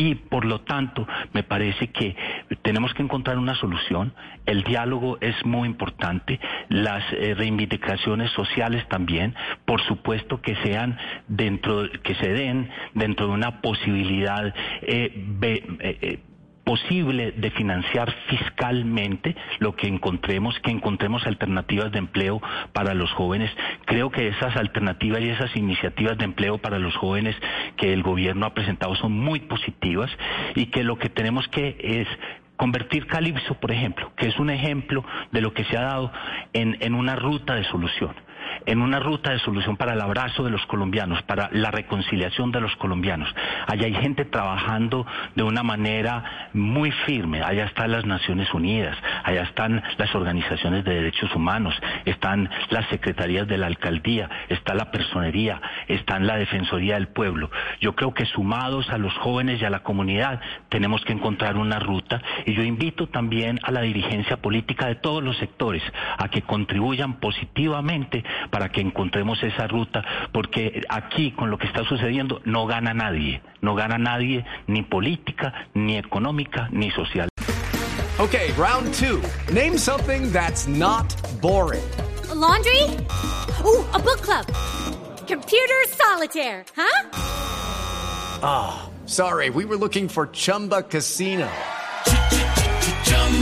Y por lo tanto, me parece que tenemos que encontrar una solución. El diálogo es muy importante. Las eh, reivindicaciones sociales también. Por supuesto que sean dentro, que se den dentro de una posibilidad eh, eh, eh, posible de financiar fiscalmente lo que encontremos, que encontremos alternativas de empleo para los jóvenes. Creo que esas alternativas y esas iniciativas de empleo para los jóvenes que el gobierno ha presentado son muy positivas y que lo que tenemos que es convertir Calipso, por ejemplo, que es un ejemplo de lo que se ha dado en, en una ruta de solución en una ruta de solución para el abrazo de los colombianos, para la reconciliación de los colombianos. Allá hay gente trabajando de una manera muy firme. Allá están las Naciones Unidas, allá están las organizaciones de derechos humanos, están las secretarías de la alcaldía, está la personería, están la Defensoría del Pueblo. Yo creo que sumados a los jóvenes y a la comunidad tenemos que encontrar una ruta y yo invito también a la dirigencia política de todos los sectores a que contribuyan positivamente para que encontremos esa ruta, porque aquí con lo que está sucediendo no gana nadie, no gana nadie ni política, ni económica, ni social. Okay, round two. Name something that's not boring. A laundry? Ooh, a book club. Computer solitaire, huh? Ah, oh, sorry, we were looking for Chumba Casino.